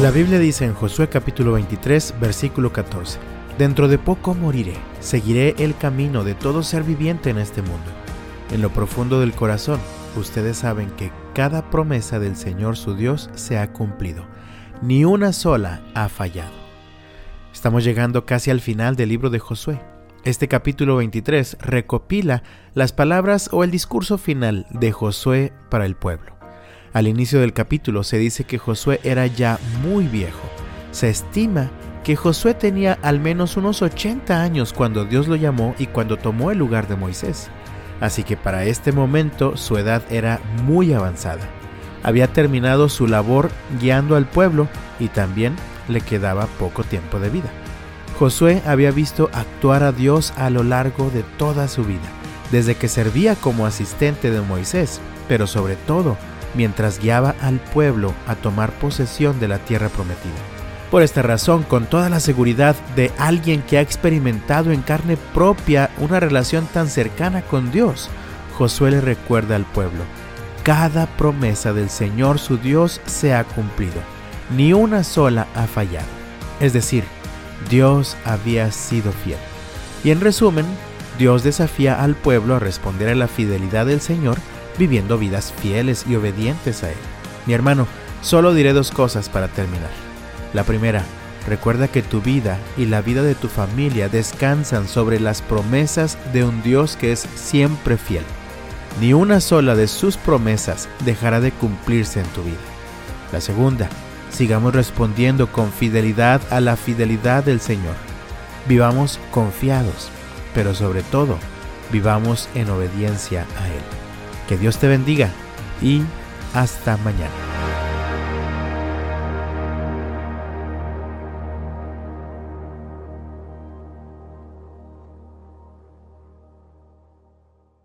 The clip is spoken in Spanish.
La Biblia dice en Josué capítulo 23, versículo 14, Dentro de poco moriré, seguiré el camino de todo ser viviente en este mundo. En lo profundo del corazón, ustedes saben que cada promesa del Señor su Dios se ha cumplido, ni una sola ha fallado. Estamos llegando casi al final del libro de Josué. Este capítulo 23 recopila las palabras o el discurso final de Josué para el pueblo. Al inicio del capítulo se dice que Josué era ya muy viejo. Se estima que Josué tenía al menos unos 80 años cuando Dios lo llamó y cuando tomó el lugar de Moisés. Así que para este momento su edad era muy avanzada. Había terminado su labor guiando al pueblo y también le quedaba poco tiempo de vida. Josué había visto actuar a Dios a lo largo de toda su vida, desde que servía como asistente de Moisés, pero sobre todo mientras guiaba al pueblo a tomar posesión de la tierra prometida. Por esta razón, con toda la seguridad de alguien que ha experimentado en carne propia una relación tan cercana con Dios, Josué le recuerda al pueblo, cada promesa del Señor su Dios se ha cumplido, ni una sola ha fallado. Es decir, Dios había sido fiel. Y en resumen, Dios desafía al pueblo a responder a la fidelidad del Señor viviendo vidas fieles y obedientes a Él. Mi hermano, solo diré dos cosas para terminar. La primera, recuerda que tu vida y la vida de tu familia descansan sobre las promesas de un Dios que es siempre fiel. Ni una sola de sus promesas dejará de cumplirse en tu vida. La segunda, sigamos respondiendo con fidelidad a la fidelidad del Señor. Vivamos confiados, pero sobre todo, vivamos en obediencia a Él. Que Dios te bendiga y hasta mañana.